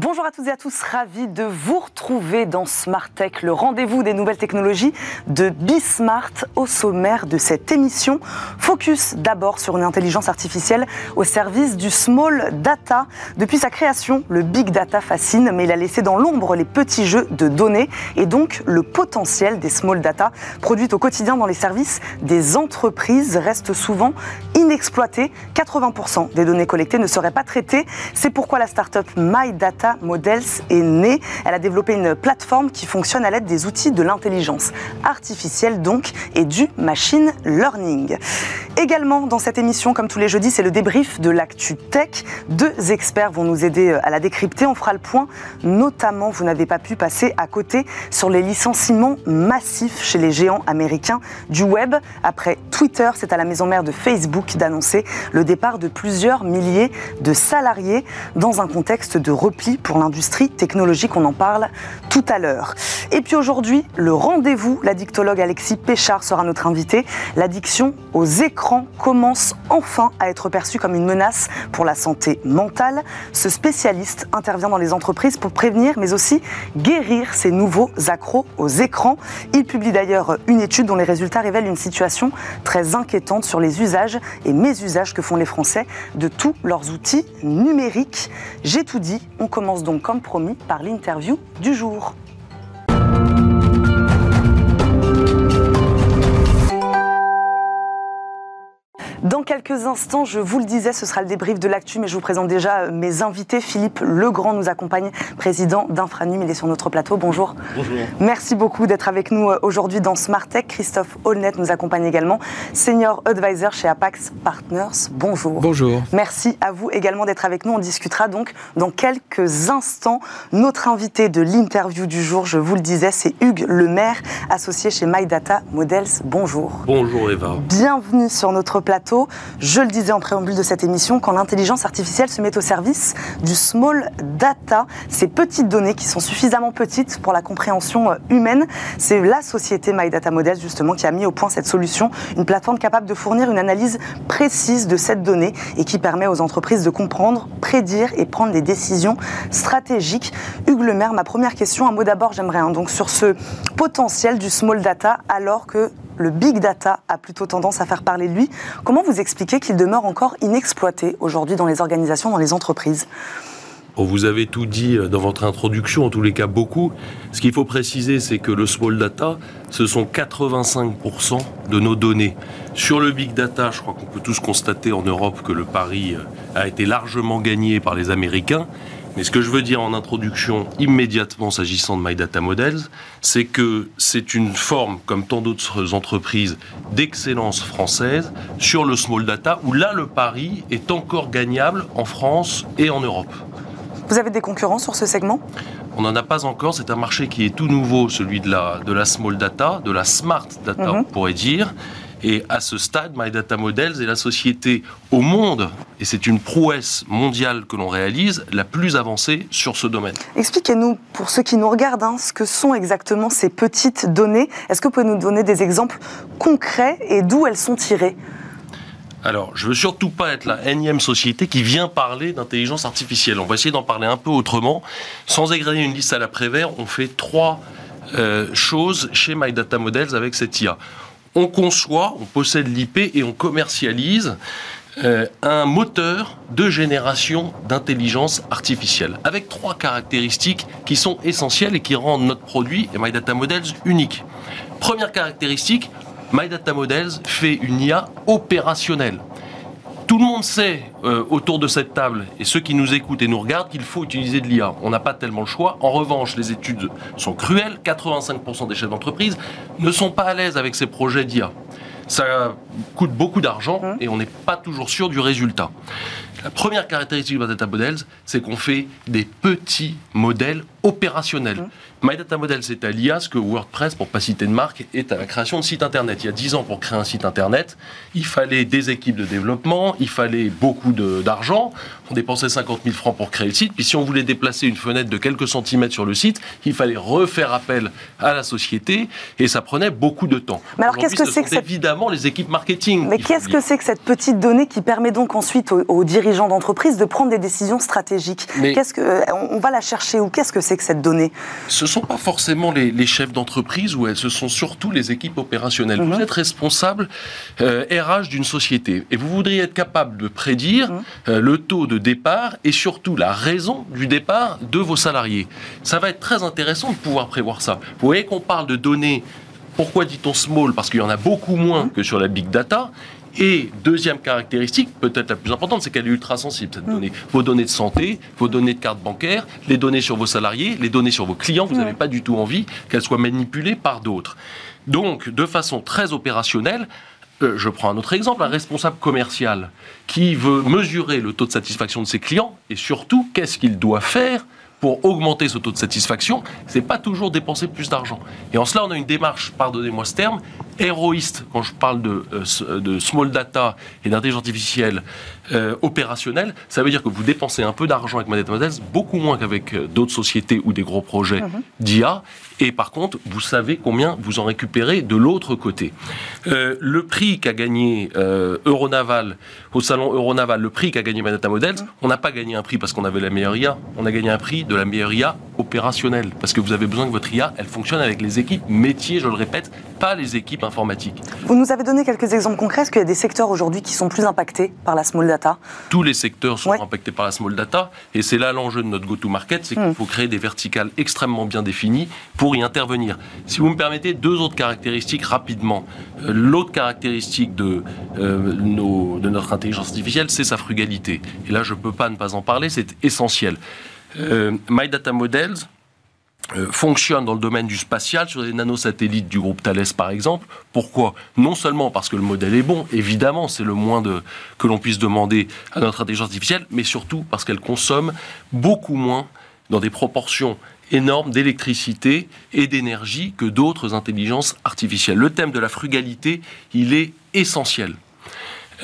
Bonjour à toutes et à tous, ravi de vous retrouver dans Smart Tech, le rendez-vous des nouvelles technologies de Bismart au sommaire de cette émission. Focus d'abord sur une intelligence artificielle au service du small data. Depuis sa création, le big data fascine, mais il a laissé dans l'ombre les petits jeux de données et donc le potentiel des small data produites au quotidien dans les services des entreprises reste souvent inexploité. 80% des données collectées ne seraient pas traitées. C'est pourquoi la start-up My Data Models est née. Elle a développé une plateforme qui fonctionne à l'aide des outils de l'intelligence artificielle donc et du machine learning. Également dans cette émission, comme tous les jeudis, c'est le débrief de l'actu tech. Deux experts vont nous aider à la décrypter. On fera le point, notamment, vous n'avez pas pu passer à côté sur les licenciements massifs chez les géants américains du web. Après Twitter, c'est à la maison mère de Facebook d'annoncer le départ de plusieurs milliers de salariés dans un contexte de repli pour l'industrie technologique. On en parle tout à l'heure. Et puis aujourd'hui, le rendez-vous. L'addictologue Alexis Péchard sera notre invité. L'addiction aux écrans commence enfin à être perçue comme une menace pour la santé mentale. Ce spécialiste intervient dans les entreprises pour prévenir, mais aussi guérir ces nouveaux accros aux écrans. Il publie d'ailleurs une étude dont les résultats révèlent une situation très inquiétante sur les usages et mésusages que font les Français de tous leurs outils numériques. J'ai tout dit. On commence donc comme promis par l'interview du jour. Dans quelques instants, je vous le disais, ce sera le débrief de l'actu, mais je vous présente déjà euh, mes invités. Philippe Legrand nous accompagne, président d'Infranum. Il est sur notre plateau. Bonjour. Bonjour. Merci beaucoup d'être avec nous euh, aujourd'hui dans Smart Tech. Christophe Holnet nous accompagne également, senior advisor chez Apax Partners. Bonjour. Bonjour. Merci à vous également d'être avec nous. On discutera donc dans quelques instants. Notre invité de l'interview du jour, je vous le disais, c'est Hugues Lemaire, associé chez My Data Models. Bonjour. Bonjour Eva. Bienvenue sur notre plateau. Je le disais en préambule de cette émission, quand l'intelligence artificielle se met au service du small data, ces petites données qui sont suffisamment petites pour la compréhension euh, humaine, c'est la société My Data Models justement qui a mis au point cette solution, une plateforme capable de fournir une analyse précise de cette donnée et qui permet aux entreprises de comprendre, prédire et prendre des décisions stratégiques. Hugues Lemaire, ma première question, un mot d'abord j'aimerais, hein, donc sur ce potentiel du small data alors que le big data a plutôt tendance à faire parler de lui. Comment vous expliquez qu'il demeure encore inexploité aujourd'hui dans les organisations, dans les entreprises? Vous avez tout dit euh, dans votre introduction, en tous les cas beaucoup. Ce qu'il faut préciser, c'est que le small data, ce sont 85% de nos données. Sur le big data, je crois qu'on peut tous constater en Europe que le pari euh, a été largement gagné par les Américains. Mais ce que je veux dire en introduction immédiatement s'agissant de My Data Models, c'est que c'est une forme, comme tant d'autres entreprises, d'excellence française sur le small data, où là le pari est encore gagnable en France et en Europe. Vous avez des concurrents sur ce segment? On n'en a pas encore, c'est un marché qui est tout nouveau, celui de la, de la small data, de la smart data, mhm. on pourrait dire. Et à ce stade, My Data Models est la société au monde, et c'est une prouesse mondiale que l'on réalise, la plus avancée sur ce domaine. Expliquez-nous, pour ceux qui nous regardent, hein, ce que sont exactement ces petites données. Est-ce que vous pouvez nous donner des exemples concrets et d'où elles sont tirées? Alors, je veux surtout pas être la énième société qui vient parler d'intelligence artificielle. On va essayer d'en parler un peu autrement. Sans égrener une liste à la Prévert, on fait trois euh, choses chez My Data Models avec cette IA on conçoit, on possède l'IP et on commercialise euh, un moteur de génération d'intelligence artificielle, avec trois caractéristiques qui sont essentielles et qui rendent notre produit et My Data Models unique. Première caractéristique, My Data Models fait une IA opérationnelle. Tout le monde sait euh, autour de cette table, et ceux qui nous écoutent et nous regardent, qu'il faut utiliser de l'IA. On n'a pas tellement le choix. En revanche, les études sont cruelles. 85% des chefs d'entreprise ne sont pas à l'aise avec ces projets d'IA. Ça coûte beaucoup d'argent mmh. et on n'est pas toujours sûr du résultat. La première caractéristique de Data Models, c'est qu'on fait des petits modèles opérationnels. Mmh. My Data Model, c'est à l'IA ce que WordPress, pour pas citer de marque, est à la création de sites internet. Il y a 10 ans, pour créer un site internet, il fallait des équipes de développement, il fallait beaucoup d'argent. On dépensait 50 000 francs pour créer le site. Puis si on voulait déplacer une fenêtre de quelques centimètres sur le site, il fallait refaire appel à la société et ça prenait beaucoup de temps. Mais alors qu'est-ce que c'est que évidemment les équipes marketing Mais qu'est-ce que c'est que cette petite donnée qui permet donc ensuite aux, dirigeants dirigeants d'entreprise de prendre des décisions stratégiques. Qu'est-ce que, on va la chercher où? Qu'est-ce que c'est que cette donnée? Ce ne sont pas forcément les, chefs d'entreprise, ou ce sont surtout les équipes opérationnelles. Vous mhm. êtes responsable RH d'une société et vous voudriez être capable de prédire mhm. le taux de départ et surtout la raison du départ de vos salariés. Ça va être très intéressant de pouvoir prévoir ça. Vous voyez qu'on parle de données pourquoi dit-on small? Parce qu'il y en a beaucoup moins que sur la big data. Et deuxième caractéristique, peut-être la plus importante, c'est qu'elle est ultra sensible, cette donnée. Vos données de santé, vos données de carte bancaire, les données sur vos salariés, les données sur vos clients, vous n'avez pas du tout envie qu'elles soient manipulées par d'autres. Donc, de façon très opérationnelle, euh, je prends un autre exemple, un responsable commercial qui veut mesurer le taux de satisfaction de ses clients et surtout qu'est-ce qu'il doit faire pour augmenter ce taux de satisfaction, c'est pas toujours dépenser plus d'argent. Et en cela, on a une démarche, pardonnez-moi ce terme, héroïste quand je parle de, euh, de small data et d'intelligence artificielle euh, opérationnelle. Ça veut dire que vous dépensez un peu d'argent avec Models, beaucoup moins qu'avec euh, d'autres sociétés ou des gros projets mhm. d'IA. Et par contre, vous savez combien vous en récupérez de l'autre côté. le prix qu'a gagné Euronaval, au salon Euronaval, le prix qu'a gagné Data Models, mhm. on n'a pas gagné un prix parce qu'on avait la meilleure IA, on a gagné un prix de la meilleure IA opérationnelle. Parce que vous avez besoin que votre IA, elle fonctionne avec les équipes métiers, je le répète, pas les équipes informatique. Vous nous avez donné quelques exemples concrets. Est-ce qu'il y a des secteurs aujourd'hui qui sont plus impactés par la small data? Tous les secteurs sont impactés par la small data. Et c'est là l'enjeu de notre go-to-market, c'est qu'il hmm. faut créer des verticales extrêmement bien définies pour y intervenir. Si vous me permettez, deux autres caractéristiques rapidement. Euh, l'autre caractéristique de, euh, de notre intelligence artificielle, c'est sa frugalité. Et là, je ne peux pas ne pas en parler, c'est essentiel. Euh, My Data Models, euh, fonctionne dans le domaine du spatial sur des nanosatellites du groupe Thales par exemple. Pourquoi? Non seulement parce que le modèle est bon, évidemment, c'est le moins que l'on puisse demander à notre intelligence artificielle, mais surtout parce qu'elle consomme beaucoup moins dans des proportions énormes d'électricité et d'énergie que d'autres intelligences artificielles. Le thème de la frugalité, il est essentiel.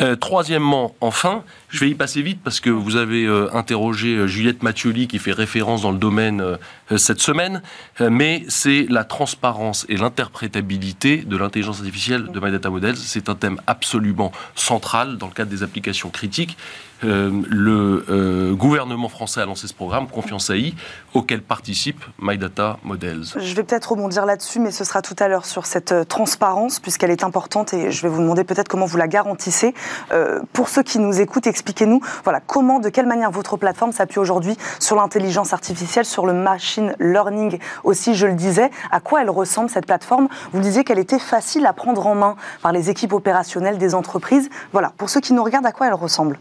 Euh, troisièmement, enfin, je vais y passer vite parce que vous avez euh, interrogé Juliette Mathioli qui fait référence dans le domaine cette semaine, mais c'est la transparence et l'interprétabilité de l'intelligence artificielle de My Data Models. C'est un thème absolument central dans le cadre des applications critiques. le gouvernement français a lancé ce programme, Confiance AI, auquel participe My Data Models. Je vais peut-être rebondir là-dessus, mais ce sera tout à l'heure sur cette transparence, puisqu'elle est importante, et je vais vous demander peut-être comment vous la garantissez. Euh, pour ceux qui nous écoutent, expliquez-nous voilà, comment, de quelle manière votre plateforme s'appuie aujourd'hui sur l'intelligence artificielle, sur le machine learning aussi, je le disais. À quoi elle ressemble cette plateforme? Vous disiez qu'elle était facile à prendre en main par les équipes opérationnelles des entreprises. Voilà, pour ceux qui nous regardent, à quoi elle ressemble?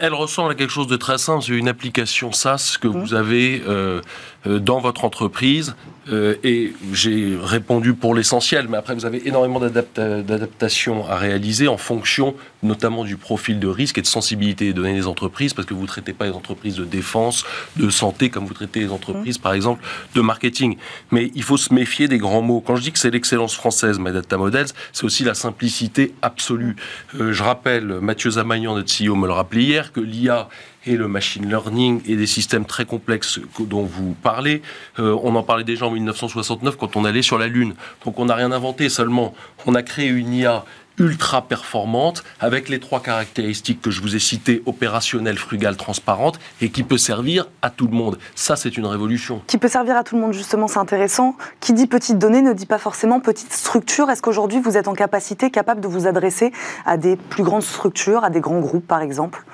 Elle ressemble à quelque chose de très simple. C'est une application SaaS que mmh. vous avez euh, euh, dans votre entreprise. Euh, et j'ai répondu pour l'essentiel, mais après vous avez énormément d'adaptations à réaliser en fonction notamment du profil de risque et de sensibilité des données des entreprises, parce que vous ne traitez pas les entreprises de défense, de santé, comme vous traitez les entreprises, par exemple, de marketing. Mais il faut se méfier des grands mots. Quand je dis que c'est l'excellence française, My Data Models, c'est aussi la simplicité absolue. Euh, je rappelle, Mathieu Zamagnan, notre CEO, me le rappelait que l'IA et le machine learning et des systèmes très complexes dont vous parlez. Euh, on en parlait déjà en 1969 quand on allait sur la Lune. Donc on n'a rien inventé, seulement on a créé une IA ultra performante avec les trois caractéristiques que je vous ai citées, opérationnelle, frugale, transparente, et qui peut servir à tout le monde. Ça, c'est une révolution. Qui peut servir à tout le monde, justement, c'est intéressant. Qui dit petite donnée ne dit pas forcément petite structure. Est-ce qu'aujourd'hui, vous êtes en capacité, capable de vous adresser à des plus grandes structures, à des grands groupes, par exemple?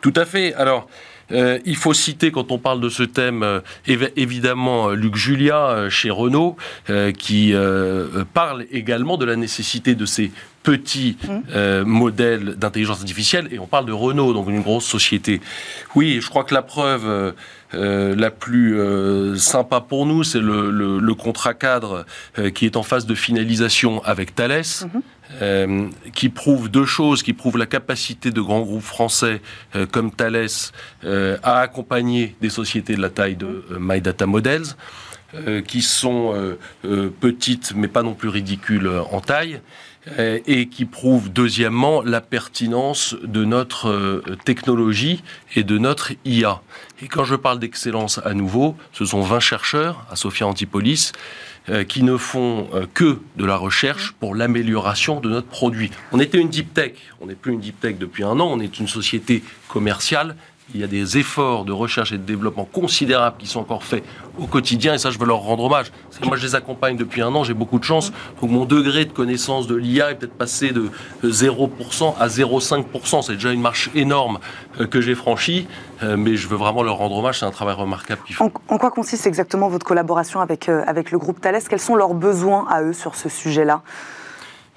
Tout à fait. Alors, euh, il faut citer, quand on parle de ce thème, euh, évidemment Luc Julia euh, chez Renault, qui parle également de la nécessité de ces petits mmh. modèles d'intelligence artificielle. Et on parle de Renault, donc une grosse société. Oui, je crois que la preuve la plus sympa pour nous, c'est le, contrat cadre qui est en phase de finalisation avec Thales. Mmh. Euh, qui prouve deux choses, qui prouve la capacité de grands groupes français euh, comme Thales euh, à accompagner des sociétés de la taille de My Models, qui sont petites mais pas non plus ridicules en taille, et qui prouve deuxièmement la pertinence de notre technologie et de notre IA. Et quand je parle d'excellence à nouveau, ce sont 20 chercheurs à Sophia Antipolis qui ne font que de la recherche pour l'amélioration de notre produit. On était une deep tech, on n'est plus une deep tech depuis un an, on est une société commerciale il y a des efforts de recherche et de développement considérables qui sont encore faits au quotidien, et ça, je veux leur rendre hommage. moi, je les accompagne depuis un an, j'ai beaucoup de chance. Donc, mon degré de connaissance de l'IA est peut-être passé de 0% à 0,5%. C'est déjà une marche énorme euh, que j'ai franchie, euh, mais je veux vraiment leur rendre hommage. C'est un travail remarquable qu'ils font. En, quoi consiste exactement votre collaboration avec, euh, avec le groupe Thales? Quels sont leurs besoins à eux sur ce sujet-là?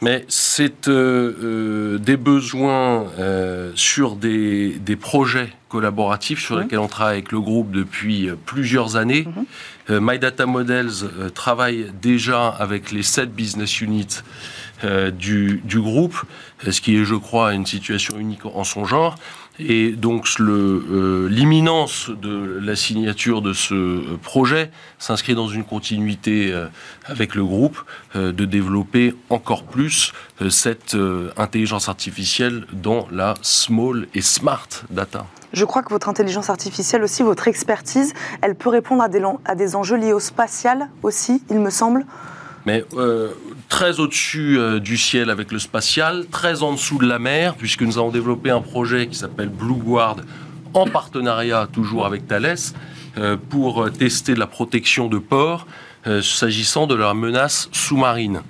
Mais c'est euh, euh, des besoins euh, sur des, des, projets collaboratifs sur lesquels on travaille avec le groupe depuis plusieurs années. Mhm. My Data Models travaille déjà avec les sept business units du, du, groupe, ce qui est, je crois, une situation unique en son genre. Et donc euh, l'imminence de la signature de ce projet s'inscrit dans une continuité euh, avec le groupe euh, de développer encore plus cette intelligence artificielle dans la small et smart data. Je crois que votre intelligence artificielle aussi, votre expertise, elle peut répondre à des, à des enjeux liés au spatial aussi, il me semble mais euh, très au-dessus euh, du ciel avec le spatial, très en dessous de la mer, puisque nous avons développé un projet qui s'appelle Blue Guard, en partenariat toujours avec Thales, euh, pour tester la protection de ports s'agissant de la menace sous-marine.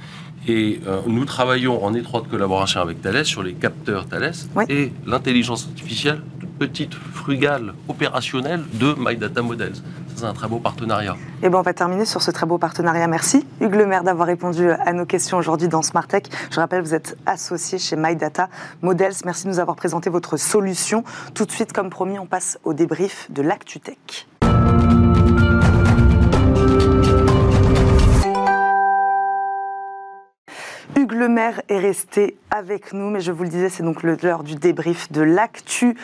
Et nous travaillons en étroite collaboration avec Thales sur les capteurs Thales et l'intelligence artificielle petite, frugale, opérationnelle de My Data Models. C'est un très beau partenariat. Et eh ben on va terminer sur ce très beau partenariat. Merci Hugues Lemaire d'avoir répondu à nos questions aujourd'hui dans Smart Tech. Je rappelle, vous êtes associé chez My Data Models. Merci de nous avoir présenté votre solution. Tout de suite, comme promis, on passe au débrief de l'ActuTech. Hugues Lemaire est resté avec nous, mais je vous le disais, c'est donc l'heure du débrief de l'actu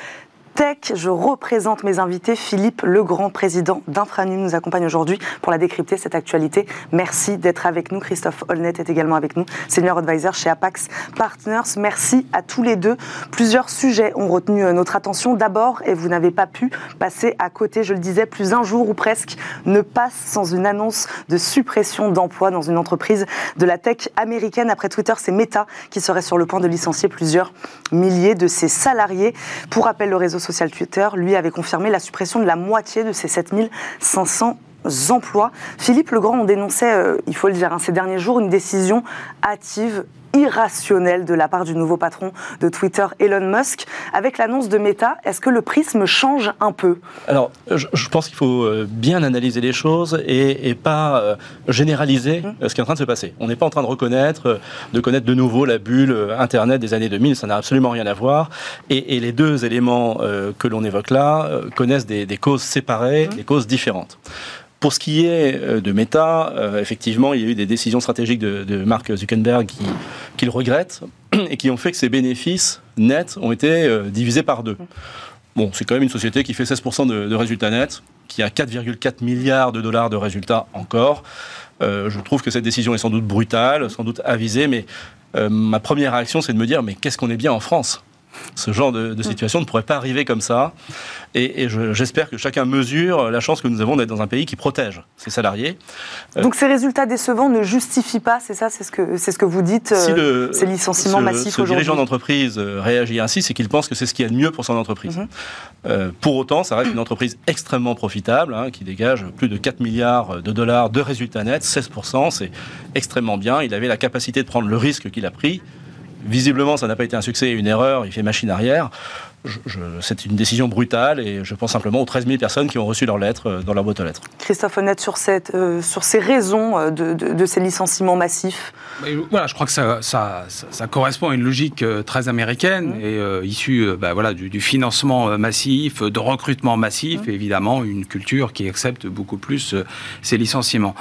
Tech. Je représente mes invités. Philippe Legrand, président d'Infranum, nous accompagne aujourd'hui pour la décrypter, cette actualité. Merci d'être avec nous. Christophe Holnet est également avec nous, senior advisor chez Apax Partners. Merci à tous les deux. Plusieurs sujets ont retenu euh, notre attention. D'abord, et vous n'avez pas pu passer à côté, je le disais, plus un jour ou presque ne passe sans une annonce de suppression d'emplois dans une entreprise de la tech américaine. Après Twitter, c'est Meta qui serait sur le point de licencier plusieurs milliers de ses salariés. Pour rappel, le réseau social Twitter, lui, avait confirmé la suppression de la moitié de ses 7500 emplois. Philippe Legrand, on dénonçait, euh, il faut le dire, hein, ces derniers jours, une décision hâtive irrationnel de la part du nouveau patron de Twitter, Elon Musk. Avec l'annonce de Meta, est-ce que le prisme change un peu? Alors, je, pense qu'il faut euh, bien analyser les choses et, pas euh, généraliser mmh. euh, ce qui est en train de se passer. On n'est pas en train de reconnaître, de connaître de nouveau la bulle Internet des années 2000, ça n'a absolument rien à voir. Et, les deux éléments que l'on évoque là connaissent des, causes séparées, mmh. des causes différentes. Pour ce qui est euh, de Meta, euh, effectivement, il y a eu des décisions stratégiques de, Mark Zuckerberg qui, qui, le regrettent et qui ont fait que ses bénéfices nets ont été euh, divisés par deux. Bon, c'est quand même une société qui fait 16% de, résultats nets, qui a 4,4 milliards de dollars de résultats encore. je trouve que cette décision est sans doute brutale, sans doute avisée, mais ma première réaction, c'est de me dire, mais qu'est-ce qu'on est bien en France? Ce genre de, mm. situation ne pourrait pas arriver comme ça. Et, j'espère que chacun mesure la chance que nous avons d'être dans un pays qui protège ses salariés. Euh, Donc ces résultats décevants ne justifient pas, c'est ça, c'est ce que c'est ce que vous dites, si euh, ces licenciements massifs aujourd'hui. Si le dirigeant d'entreprise euh, réagit ainsi, c'est qu'il pense que c'est ce qui est de mieux pour son entreprise. Mm-hmm. pour autant, ça reste une entreprise extrêmement profitable, hein, qui dégage plus de 4 milliards de dollars de résultats nets, 16%, c'est extrêmement bien. Il avait la capacité de prendre le risque qu'il a pris Visiblement, ça n'a pas été un succès et une erreur. Il fait machine arrière. c'est une décision brutale et je pense simplement aux 13 000 personnes qui ont reçu leur lettre euh, dans leur boîte aux lettres. Christophe Honnête, sur, cette, euh, sur ces raisons euh, de, ces licenciements massifs voilà, Je crois que ça, ça, correspond à une logique très américaine mmh. et issue bah, voilà, du, financement massif, de recrutement massif mmh. et évidemment une culture qui accepte beaucoup plus ces licenciements.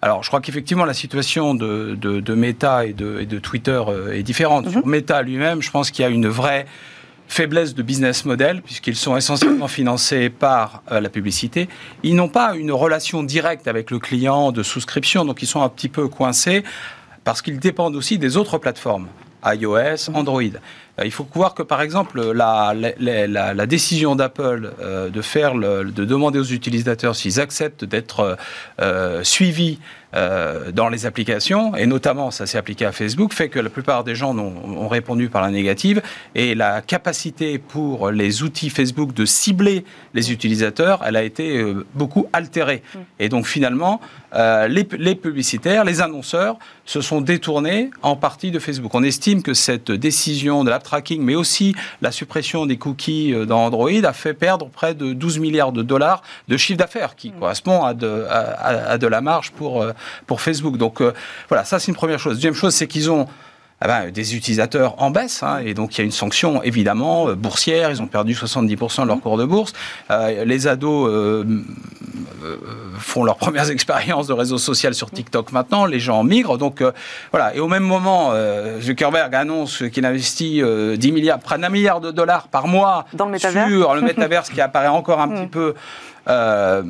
Alors, je crois qu'effectivement, la situation de, de, Meta et de, et de, Twitter euh, est différente. Mhm. Sur Meta lui-même, je pense qu'il y a une vraie faiblesse de business model, puisqu'ils sont essentiellement financés par euh, la publicité. Ils n'ont pas une relation directe avec le client de souscription, donc ils sont un petit peu coincés, parce qu'ils dépendent aussi des autres plateformes iOS, mhm. Android. Euh, il faut voir que, par exemple, la, la, décision d'Apple de faire, de demander aux utilisateurs s'ils acceptent d'être suivis euh, dans les applications, et notamment ça s'est appliqué à Facebook, fait que la plupart des gens ont, ont, répondu par la négative, et la capacité pour les outils Facebook de cibler les utilisateurs, elle a été euh, beaucoup altérée. Mm. Et donc finalement, euh, les, les, publicitaires, les annonceurs se sont détournés en partie de Facebook. On estime que cette décision de l'app tracking, mais aussi la suppression des cookies dans Android, a fait perdre près de 12 milliards de dollars de chiffre d'affaires, qui mm. correspond à de, à, à de la marge pour pour Facebook. Donc euh, voilà, ça c'est une première chose. Deuxième chose, c'est qu'ils ont ben, des utilisateurs en baisse, hein, et donc il y a une sanction évidemment euh, boursière, ils ont perdu 70% de leur cours de bourse. Euh, les ados font leurs premières expériences de réseau social sur TikTok maintenant, les gens migrent, donc voilà. Et au même moment, Zuckerberg annonce qu'il investit 10 milliards, près d'un milliard de dollars par mois Dans le sur le métaverse qui apparaît encore un petit peu euh,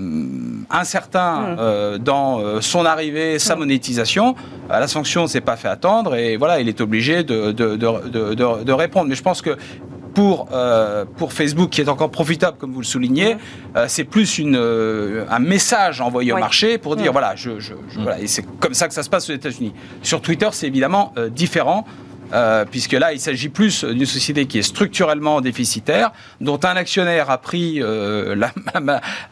incertain mm. euh, dans euh, son arrivée, sa monétisation, la sanction ne s'est pas fait attendre. Et voilà, il est obligé de, de, de, de répondre. Mais je pense que pour, pour Facebook, qui est encore profitable, comme vous le soulignez, mm. c'est plus une, un message envoyé au marché pour dire voilà, je, je, voilà, et c'est comme ça que ça se passe aux États-Unis. Sur Twitter, c'est évidemment différent. Euh, puisque là, il s'agit plus d'une société qui est structurellement déficitaire, dont un actionnaire a pris, euh, la,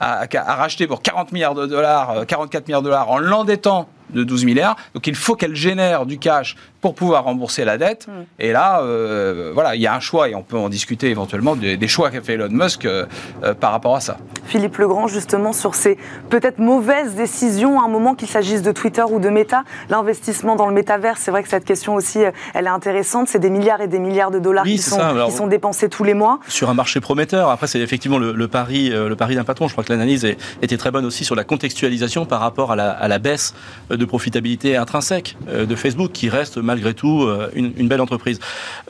a, a, racheté pour 40 milliards de dollars, 44 euh, milliards de dollars en l'endettant de 12 milliards. Donc il faut qu'elle génère du cash pour pouvoir rembourser la dette. Mm. Et là, euh, voilà, il y a un choix et on peut en discuter éventuellement des, choix qu'a fait Elon Musk euh, euh, par rapport à ça. Philippe Legrand, justement, sur ces peut-être mauvaises décisions à un moment qu'il s'agisse de Twitter ou de Meta, l'investissement dans le métavers, c'est vrai que cette question aussi, elle est intéressante. C'est des milliards et des milliards de dollars qui, sont, qui, sont, dépensés tous les mois. Sur un marché prometteur. Après, c'est effectivement le, pari, le pari d'un patron. Je crois que l'analyse était très bonne aussi sur la contextualisation par rapport à la, à la baisse de profitabilité intrinsèque de Facebook, qui reste malgré tout euh, une, belle entreprise.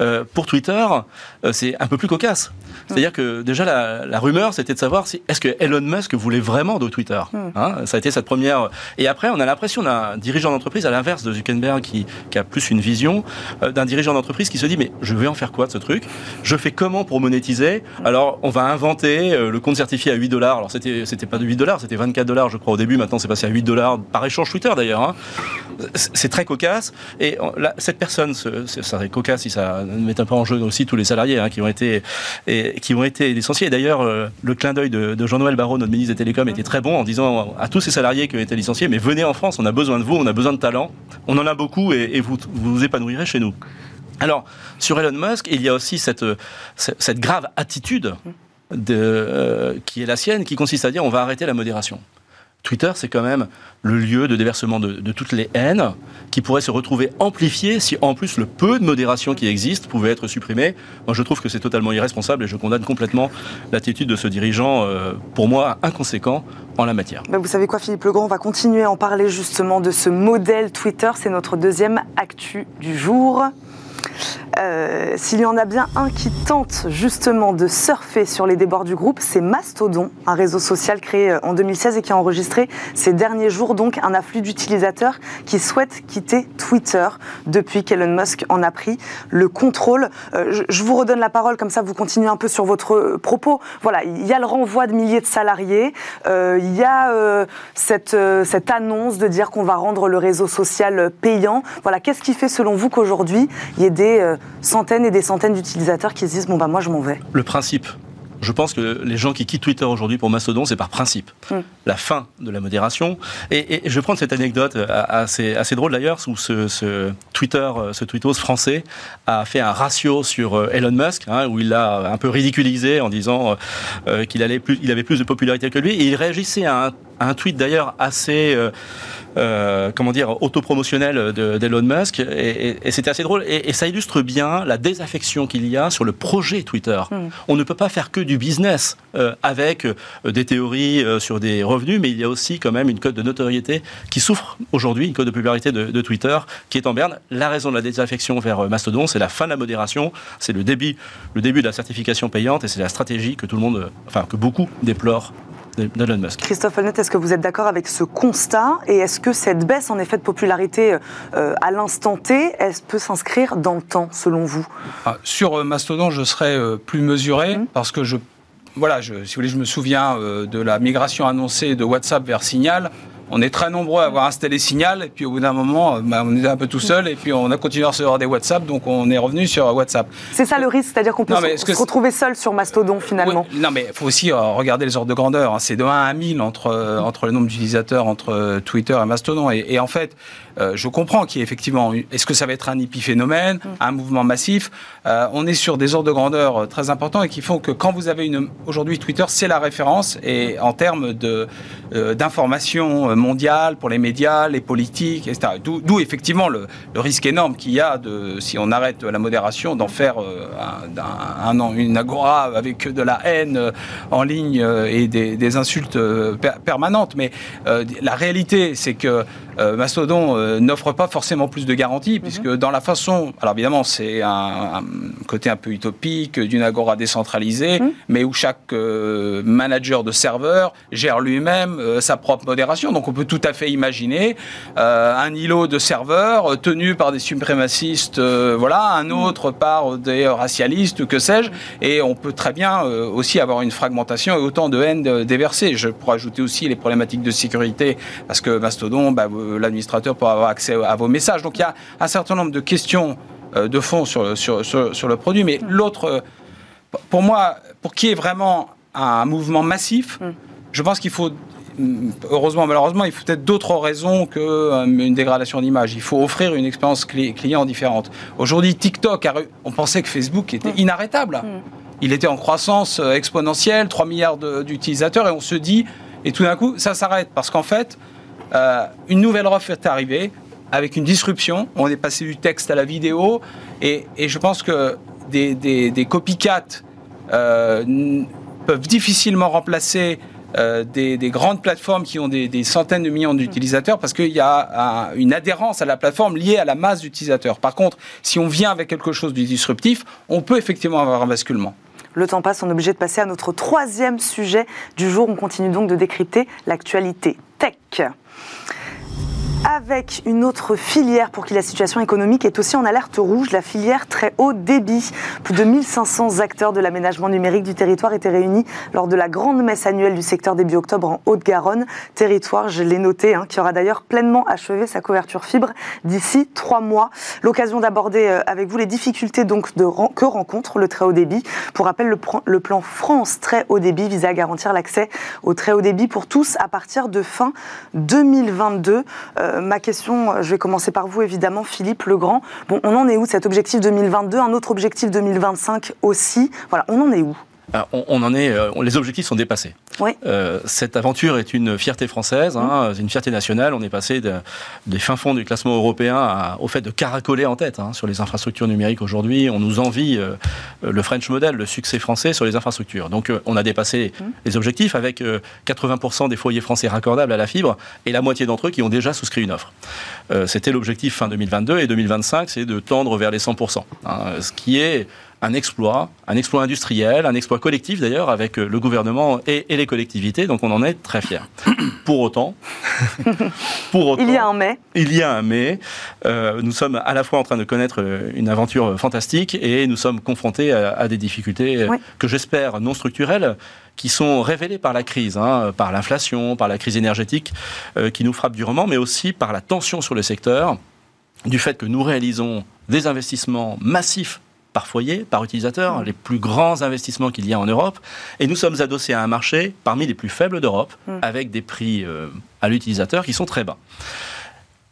Euh, pour Twitter, euh, c'est un peu plus cocasse. C'est-à-dire que déjà la, rumeur, c'était de savoir si est-ce que Elon Musk voulait vraiment de Twitter. Hmm. Hein, ça a été cette première. Et après, on a l'impression d'un dirigeant d'entreprise à l'inverse de Zuckerberg qui, qui, a plus une vision d'un dirigeant d'entreprise qui se dit mais je vais en faire quoi de ce truc? Je fais comment pour monétiser? Alors on va inventer le compte certifié à 8 dollars. Alors c'était c'était pas de 8 dollars, c'était 24 dollars je crois au début. Maintenant c'est passé à 8 dollars par échange Twitter d'ailleurs. Hein. C'est très cocasse. Et cette personne, ça serait cocasse si ça ne mettait pas en jeu aussi tous les salariés hein, qui ont été et, qui ont été licenciés. D'ailleurs, euh, le clin d'œil de, Jean-Noël Barrot, notre ministre des Télécoms, était très bon en disant à tous ces salariés qui ont été licenciés, mais venez en France, on a besoin de vous, on a besoin de talent, on en a beaucoup et, vous, vous épanouirez chez nous. Alors, sur Elon Musk, il y a aussi cette, grave attitude de, euh, qui est la sienne, qui consiste à dire on va arrêter la modération. Twitter, c'est quand même le lieu de déversement de, toutes les haines qui pourraient se retrouver amplifiées si en plus le peu de modération qui existe pouvait être supprimé. Moi, je trouve que c'est totalement irresponsable et je condamne complètement l'attitude de ce dirigeant, euh, pour moi, inconséquent en la matière. Vous savez quoi, Philippe Legrand On va continuer à en parler justement de ce modèle Twitter. C'est notre deuxième actu du jour. Euh, s'il y en a bien un qui tente justement de surfer sur les débords du groupe, c'est Mastodon, un réseau social créé euh, en 2016 et qui a enregistré ces derniers jours donc un afflux d'utilisateurs qui souhaitent quitter Twitter depuis qu'Elon Musk en a pris le contrôle. Euh, je, vous redonne la parole comme ça, vous continuez un peu sur votre propos. Voilà, il y a le renvoi de milliers de salariés, il y a cette, cette annonce de dire qu'on va rendre le réseau social payant. Voilà, qu'est-ce qui fait selon vous qu'aujourd'hui il y ait des centaines et des centaines d'utilisateurs qui se disent bon bah moi je m'en vais. Le principe. Je pense que les gens qui quittent Twitter aujourd'hui pour Mastodon, c'est par principe. Hmm. La fin de la modération. Et, je vais prendre cette anecdote euh, assez, assez drôle d'ailleurs, où ce, Twitter, euh, ce tweetos français a fait un ratio sur euh, Elon Musk, hein, où il l'a un peu ridiculisé en disant qu'il avait plus de popularité que lui. Et il réagissait à un, tweet d'ailleurs assez... Euh, comment dire, autopromotionnel d'Elon Musk. Et, c'était assez drôle. Et, ça illustre bien la désaffection qu'il y a sur le projet Twitter. Hmm. On ne peut pas faire que du business euh, avec euh, des théories sur des revenus, mais il y a aussi quand même une cote de notoriété qui souffre aujourd'hui, une cote de popularité de, Twitter qui est en berne. La raison de la désaffection vers Mastodon, c'est la fin de la modération, c'est le début, le début de la certification payante et c'est la stratégie que tout le monde, enfin que beaucoup déplorent d'Elon Musk. Christophe Holnet, est-ce que vous êtes d'accord avec ce constat et est-ce que cette baisse en effet de popularité euh, à l'instant T, elle peut s'inscrire dans le temps selon vous? Ah, Sur euh, Mastodon, je serais euh, plus mesuré mmh. parce que je voilà, je, si vous voulez, je me souviens de la migration annoncée de WhatsApp vers Signal. On est très nombreux à avoir installé Signal, et puis au bout d'un moment, bah, on était un peu tout seul, et puis on a continué à recevoir des WhatsApp, donc on est revenu sur WhatsApp. C'est ça le risque, c'est-à-dire qu'on peut se, retrouver seul sur Mastodon finalement. non, mais il faut aussi regarder les ordres de grandeur. Hein. C'est de 1 à 1000 entre, entre le nombre d'utilisateurs entre Twitter et Mastodon. et en fait, euh, je comprends qu'il y ait effectivement. Est-ce que ça va être un épiphénomène, mm. un mouvement massif? Euh, On est sur des ordres de grandeur euh, très importants et qui font que quand vous avez une. Aujourd'hui, Twitter, c'est la référence et en termes d'information mondiale pour les médias, les politiques, etc. D'où effectivement le, risque énorme qu'il y a de, si on arrête la modération, d'en faire un, une agora avec de la haine en ligne et des, insultes permanentes. Mais la réalité, c'est que Mastodon euh, n'offre pas forcément plus de garanties, puisque mhm. dans la façon, alors évidemment c'est un, côté un peu utopique d'une agora décentralisée, mhm. mais où chaque euh, manager de serveur gère lui-même euh, sa propre modération. Donc on peut tout à fait imaginer un îlot de serveurs tenu par des suprémacistes, voilà, un mhm. autre par des racialistes, que sais-je, et on peut très bien aussi avoir une fragmentation et autant de haine déversée. Je pourrais ajouter aussi les problématiques de sécurité, parce que Mastodon, bah, l'administrateur peut avoir accès à vos messages. Donc il y a un certain nombre de questions euh, de fond sur, sur, sur, le produit. Mais l'autre, euh, pour moi, pour qu'il y ait vraiment un mouvement massif, mm. je pense qu'il faut mm, heureusement, malheureusement, il faut peut-être d'autres raisons qu'une euh, dégradation d'image. Il faut offrir une expérience client différente. Aujourd'hui, TikTok, on pensait que Facebook était mm. inarrêtable. Il était en croissance exponentielle, 3 milliards d'utilisateurs, et on se dit, et tout d'un coup, ça s'arrête. Parce qu'en fait, euh, une nouvelle offre est arrivée avec une disruption. On est passé du texte à la vidéo et, je pense que des, des, copycats euh, peuvent difficilement remplacer euh, des, grandes plateformes qui ont des, centaines de millions d'utilisateurs parce qu'il y a une adhérence à la plateforme liée à la masse d'utilisateurs. Par contre, si on vient avec quelque chose de disruptif, on peut effectivement avoir un basculement. Le temps passe, on est obligé de passer à notre troisième sujet du jour. On continue donc de décrypter l'actualité tech avec une autre filière pour qui la situation économique est aussi en alerte rouge, la filière très haut débit. Plus de 1500 acteurs de l'aménagement numérique du territoire étaient réunis lors de la grande messe annuelle du secteur début octobre en Haute-Garonne. Territoire, je l'ai noté, hein, qui aura d'ailleurs pleinement achevé sa couverture fibre d'ici trois mois. L'occasion d'aborder euh, avec vous les difficultés donc de, que rencontre le très haut débit. Pour rappel, le, plan France très haut débit vise à garantir l'accès au très haut débit pour tous à partir de fin 2022. Euh, ma question, je vais commencer par vous évidemment, Philippe Legrand. Bon, on en est où cet objectif 2022 Un autre objectif 2025 aussi? Voilà, on en est où? Ah, on, en est, euh, les objectifs sont dépassés. Euh, cette aventure est une fierté française, hein, mmh. une fierté nationale. On est passé des fins fonds du classement européen au fait de caracoler en tête hein, sur les infrastructures numériques aujourd'hui. On nous envie euh, le French model, le succès français sur les infrastructures. Donc on a dépassé mmh. les objectifs avec 80% des foyers français raccordables à la fibre et la moitié d'entre eux qui ont déjà souscrit une offre. C'était l'objectif fin 2022 et 2025, c'est de tendre vers les 100%. Hein, ce qui est un exploit, un exploit industriel, un exploit collectif d'ailleurs avec euh, le gouvernement et, les collectivités. Donc on en est très fiers. Pour autant, pour autant, il y a un mais. Il y a un mais. Euh, nous sommes à la fois en train de connaître euh, une aventure fantastique et nous sommes confrontés à, des difficultés que j'espère non structurelles qui sont révélées par la crise, hein, par l'inflation, par la crise énergétique qui nous frappe durement, mais aussi par la tension sur le secteur, du fait que nous réalisons des investissements massifs par foyer, par utilisateur, mm. les plus grands investissements qu'il y a en Europe. Et nous sommes adossés à un marché parmi les plus faibles d'Europe, mm. avec des prix euh, à l'utilisateur qui sont très bas.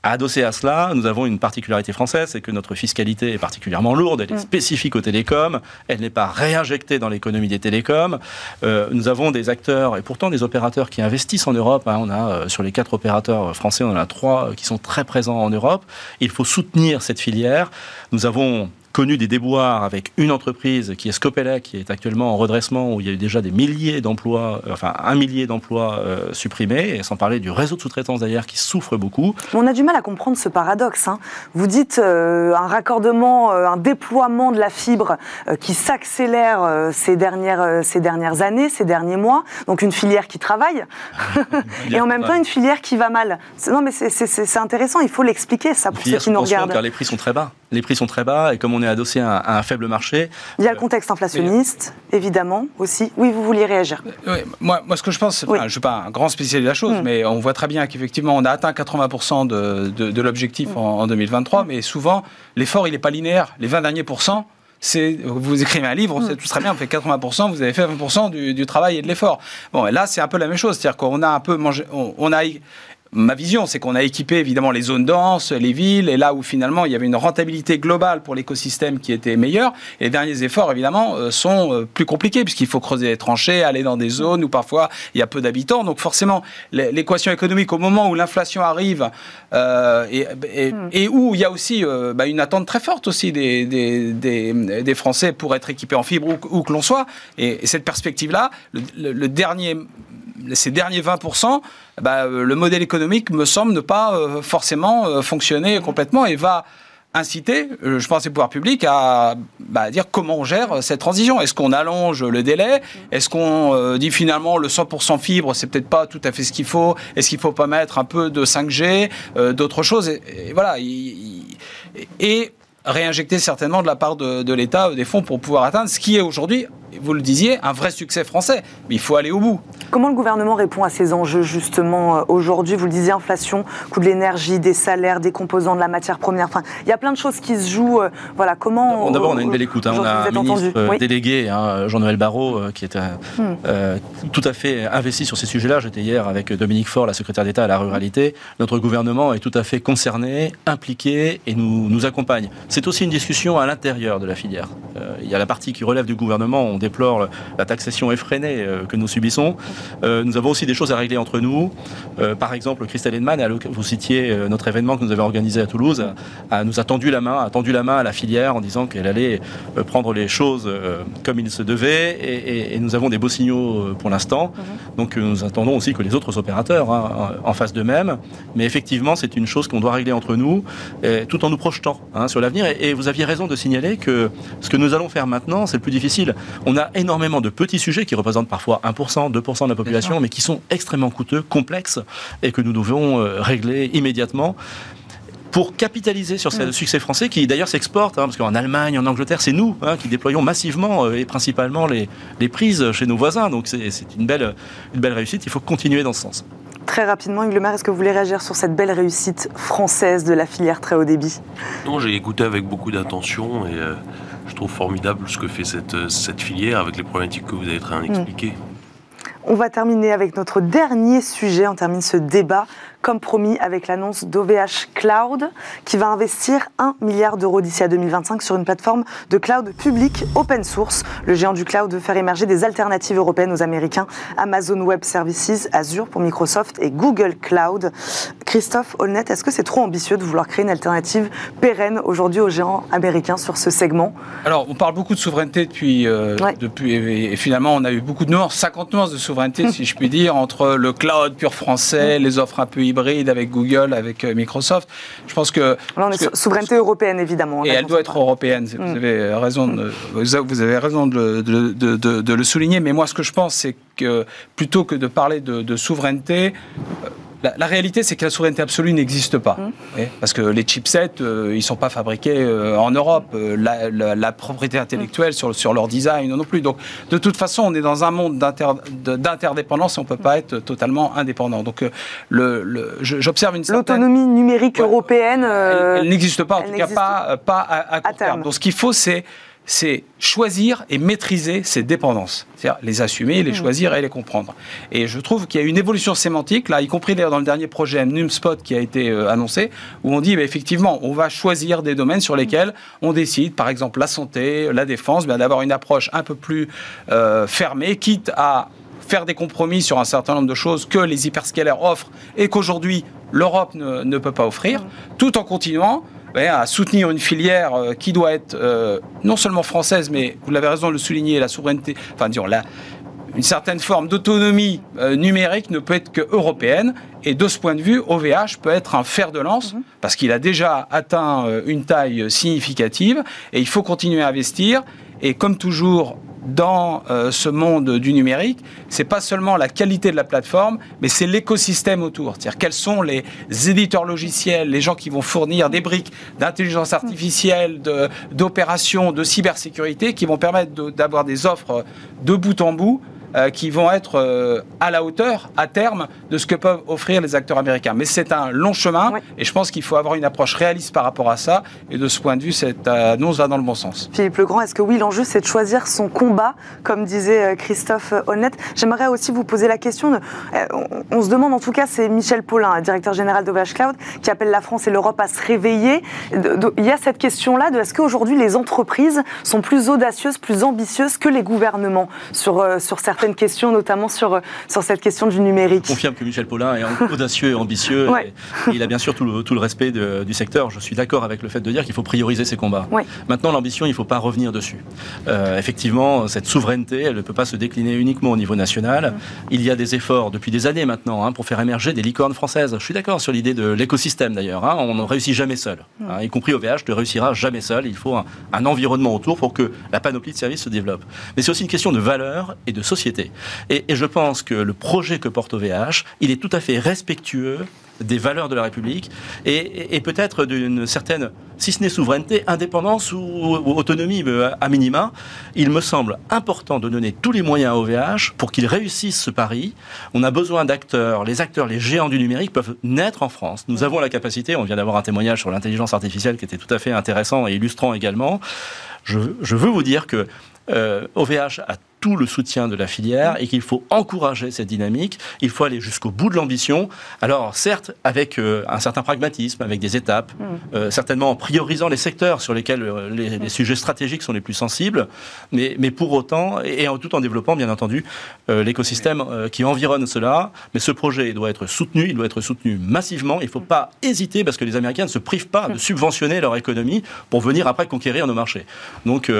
Adossé à cela, nous avons une particularité française, c'est que notre fiscalité est particulièrement lourde, elle est mm. spécifique aux télécoms, elle n'est pas réinjectée dans l'économie des télécoms. Euh, nous avons des acteurs et pourtant des opérateurs qui investissent en Europe. Hein. on a euh, sur les quatre opérateurs français, on en a trois qui sont très présents en Europe. Il faut soutenir cette filière. Nous avons connu des déboires avec une entreprise qui est Scopelec, qui est actuellement en redressement, où il y a eu déjà des milliers d'emplois, euh, enfin un millier d'emplois euh, supprimés, et sans parler du réseau de sous-traitance d'ailleurs qui souffre beaucoup. On a du mal à comprendre ce paradoxe. Hein. Vous dites euh, un raccordement, un déploiement de la fibre qui s'accélère ces, dernières, ces dernières années, ces derniers mois, donc une filière qui travaille, et en même temps une filière qui va mal. Non mais c'est intéressant, il faut l'expliquer ça pour ceux qui nous regardent. car les prix sont très bas les prix sont très bas et comme on est adossé à, un faible marché. Il y a le contexte inflationniste, évidemment, aussi. Oui, vous vouliez réagir oui, moi, moi, ce que je pense, je ne suis pas un grand spécialiste de la chose, mm. mais on voit très bien qu'effectivement, on a atteint 80% de, de, l'objectif mm. en, 2023, mm. mais souvent, l'effort, il n'est pas linéaire. Les 20 derniers pourcents, c'est vous écrivez un livre, tout très bien, on fait 80%, vous avez fait 20% du, du, travail et de l'effort. Bon, et là, c'est un peu la même chose, c'est-à-dire qu'on a un peu mangé, on a ma vision, c'est qu'on a équipé évidemment les zones denses, les villes, et là où finalement il y avait une rentabilité globale pour l'écosystème qui était meilleure. Et les derniers efforts, évidemment, euh, sont euh, plus compliqués, puisqu'il faut creuser les tranchées, aller dans des zones où parfois il y a peu d'habitants. Donc forcément, l'équation économique, au moment où l'inflation arrive, euh, hmm. et, où il y a aussi bah, une attente très forte aussi des, des, Français pour être équipés en fibre où, que l'on soit, et, cette perspective-là, le dernier ces derniers 20%, bah, euh, le modèle économique me semble ne pas euh, forcément euh, fonctionner complètement et va inciter, je pense, les pouvoirs publics à bah, dire comment on gère cette transition. Est-ce qu'on allonge le délai? Est-ce qu'on dit finalement le 100% fibre, c'est peut-être pas tout à fait ce qu'il faut? Est-ce qu'il faut pas mettre un peu de 5G, d'autres choses? Et, voilà. et réinjecter certainement de la part de l'État des fonds pour pouvoir atteindre ce qui est aujourd'hui vous le disiez, un vrai succès français. Mais il faut aller au bout. Comment le gouvernement répond à ces enjeux, justement, euh, aujourd'hui? Vous le disiez, inflation, coût de l'énergie, des salaires, des composants de la matière première. Enfin, il y a plein de choses qui se jouent. Euh, voilà, comment. D'abord, on a une belle écoute. Hein. On a un ministre euh, délégué, hein, Jean-Noël Barrot, qui est hmm. tout à fait investi sur ces sujets-là. J'étais hier avec Dominique Faure, la secrétaire d'État à la ruralité. Notre gouvernement est tout à fait concerné, impliqué et nous, nous accompagne. C'est aussi une discussion à l'intérieur de la filière. Il y a la partie qui relève du gouvernement. On déplore la taxation effrénée euh, que nous subissons. Euh, nous avons aussi des choses à régler entre nous. Euh, par exemple, Christelle Edman, vous citiez notre événement que nous avons organisé à Toulouse, a, nous a tendu la main, a tendu la main à la filière en disant qu'elle allait prendre les choses comme il se devait. Et, nous avons des beaux signaux pour l'instant. Mhm. Donc nous attendons aussi que les autres opérateurs hein, en fassent de même. Mais effectivement, c'est une chose qu'on doit régler entre nous, tout en nous projetant hein, sur l'avenir. Et, vous aviez raison de signaler que ce que nous allons faire maintenant, c'est le plus difficile. On a énormément de petits sujets qui représentent parfois 1%, 2% de la population, mais qui sont extrêmement coûteux, complexes, et que nous devons euh, régler immédiatement pour capitaliser sur ce mm. succès français qui d'ailleurs s'exporte, hein, parce qu'en Allemagne, en Angleterre, c'est nous hein, qui déployons massivement euh, et principalement les, les, prises chez nos voisins. Donc c'est une belle, une belle réussite, il faut continuer dans ce sens. Très rapidement, Hugues est-ce que vous voulez réagir sur cette belle réussite française de la filière très haut débit? Non, j'ai écouté avec beaucoup d'attention et euh, je trouve formidable ce que fait cette, cette filière avec les problématiques que vous avez très bien hmm. expliquées. On va terminer avec notre dernier sujet. On termine ce débat comme promis avec l'annonce d'OVH Cloud qui va investir 1 milliard d'euros d'ici à 2025 sur une plateforme de cloud public open source. Le géant du cloud veut faire émerger des alternatives européennes aux Américains Amazon Web Services, Azure pour Microsoft et Google Cloud. Christophe Holnet, est-ce que c'est trop ambitieux de vouloir créer une alternative pérenne aujourd'hui aux géants américains sur ce segment? Alors, on parle beaucoup de souveraineté depuis, euh, depuis et, finalement, on a eu beaucoup de nuances, 50 nuances de souveraineté, si je puis dire, entre le cloud pur français, les offres un peu hybride avec Google, avec euh, Microsoft. Je pense que... on est souveraineté européenne, évidemment. Et elle doit être européenne, vous mm. avez raison, de, vous avez raison de, de, le souligner. Mais moi, ce que je pense, c'est que plutôt que de parler de, souveraineté, la, réalité, c'est que la souveraineté absolue n'existe pas. Mmh. Parce que les chipsets, euh, ils ne sont pas fabriqués euh, en Europe. Euh, la, propriété intellectuelle sur, sur leur design non plus. Donc, de toute façon, on est dans un monde d'interdépendance et on ne peut pas être totalement indépendant. Donc, le, j'observe une certaine... L'autonomie numérique européenne... elle, n'existe pas, en tout cas pas, pas à, court terme. Donc, ce qu'il faut, c'est c'est choisir et maîtriser ces dépendances. C'est-à-dire les assumer, les mmh. choisir et les comprendre. Et je trouve qu'il y a une évolution sémantique, là, y compris d'ailleurs dans le dernier projet NumSpot qui a été euh, annoncé, où on dit, bah, effectivement, on va choisir des domaines sur lesquels on décide, par exemple la santé, la défense, bah, d'avoir une approche un peu plus euh, fermée, quitte à faire des compromis sur un certain nombre de choses que les hyperscalaires offrent et qu'aujourd'hui l'Europe ne, ne, peut pas offrir, mmh. tout en continuant à soutenir une filière euh, qui doit être euh, non seulement française, mais vous l'avez raison de le souligner, la souveraineté, enfin disons, la, une certaine forme d'autonomie euh, numérique ne peut être que européenne. Et de ce point de vue, OVH peut être un fer de lance mhm. parce qu'il a déjà atteint une taille significative et il faut continuer à investir. Et comme toujours, dans euh, ce monde du numérique, c'est pas seulement la qualité de la plateforme, mais c'est l'écosystème autour. C'est-à-dire quels sont les éditeurs logiciels, les gens qui vont fournir des briques d'intelligence artificielle, d'opérations, de, de cybersécurité, qui vont permettre d'avoir des offres de bout en bout euh, qui vont être euh, à la hauteur, à terme, de ce que peuvent offrir les acteurs américains. Mais c'est un long chemin et je pense qu'il faut avoir une approche réaliste par rapport à ça. Et de ce point de vue, cette annonce va dans le bon sens. Philippe Legrand, est-ce que oui, l'enjeu, c'est de choisir son combat, comme disait euh, Christophe Honnête? J'aimerais aussi vous poser la question. on, se demande, en tout cas, c'est Michel Paulin, directeur général d'OVH Cloud, qui appelle la France et l'Europe à se réveiller. Il y a cette question-là de est-ce qu'aujourd'hui, les entreprises sont plus audacieuses, plus ambitieuses que les gouvernements sur, sur certains une question, notamment sur, sur cette question du numérique. Je confirme que Michel Paulin est audacieux et ambitieux. et, il a bien sûr tout le, tout le respect du secteur. Je suis d'accord avec le fait de dire qu'il faut prioriser ses combats. Maintenant, l'ambition, il ne faut pas revenir dessus. Euh, effectivement, cette souveraineté, elle ne peut pas se décliner uniquement au niveau national. Il y a des efforts depuis des années maintenant hein, pour faire émerger des licornes françaises. Je suis d'accord sur l'idée de l'écosystème d'ailleurs. Hein. On ne réussit jamais seul. Hein, y compris OVH ne réussira jamais seul. Il faut un, un environnement autour pour que la panoplie de services se développe. Mais c'est aussi une question de valeur et de société. Et, je pense que le projet que porte OVH, il est tout à fait respectueux des valeurs de la République et, peut-être d'une certaine, si ce n'est souveraineté, indépendance ou, autonomie euh, à minima. Il me semble important de donner tous les moyens à OVH pour qu'il réussisse ce pari. On a besoin d'acteurs. Les acteurs, les géants du numérique peuvent naître en France. Nous avons la capacité, on vient d'avoir un témoignage sur l'intelligence artificielle qui était tout à fait intéressant et illustrant également. Je, veux vous dire que OVH euh, a tout le soutien de la filière et qu'il faut encourager cette dynamique. Il faut aller jusqu'au bout de l'ambition. Alors, certes, avec euh, un certain pragmatisme, avec des étapes, mm. euh, certainement en priorisant les secteurs sur lesquels euh, les, sujets stratégiques sont les plus sensibles, mais, mais pour autant, et, en, tout en développant, bien entendu, l'écosystème qui environne cela. Mais ce projet doit être soutenu, il doit être soutenu massivement. Il ne faut pas hésiter, parce que les Américains ne se privent pas de subventionner leur économie pour venir après conquérir nos marchés. Donc,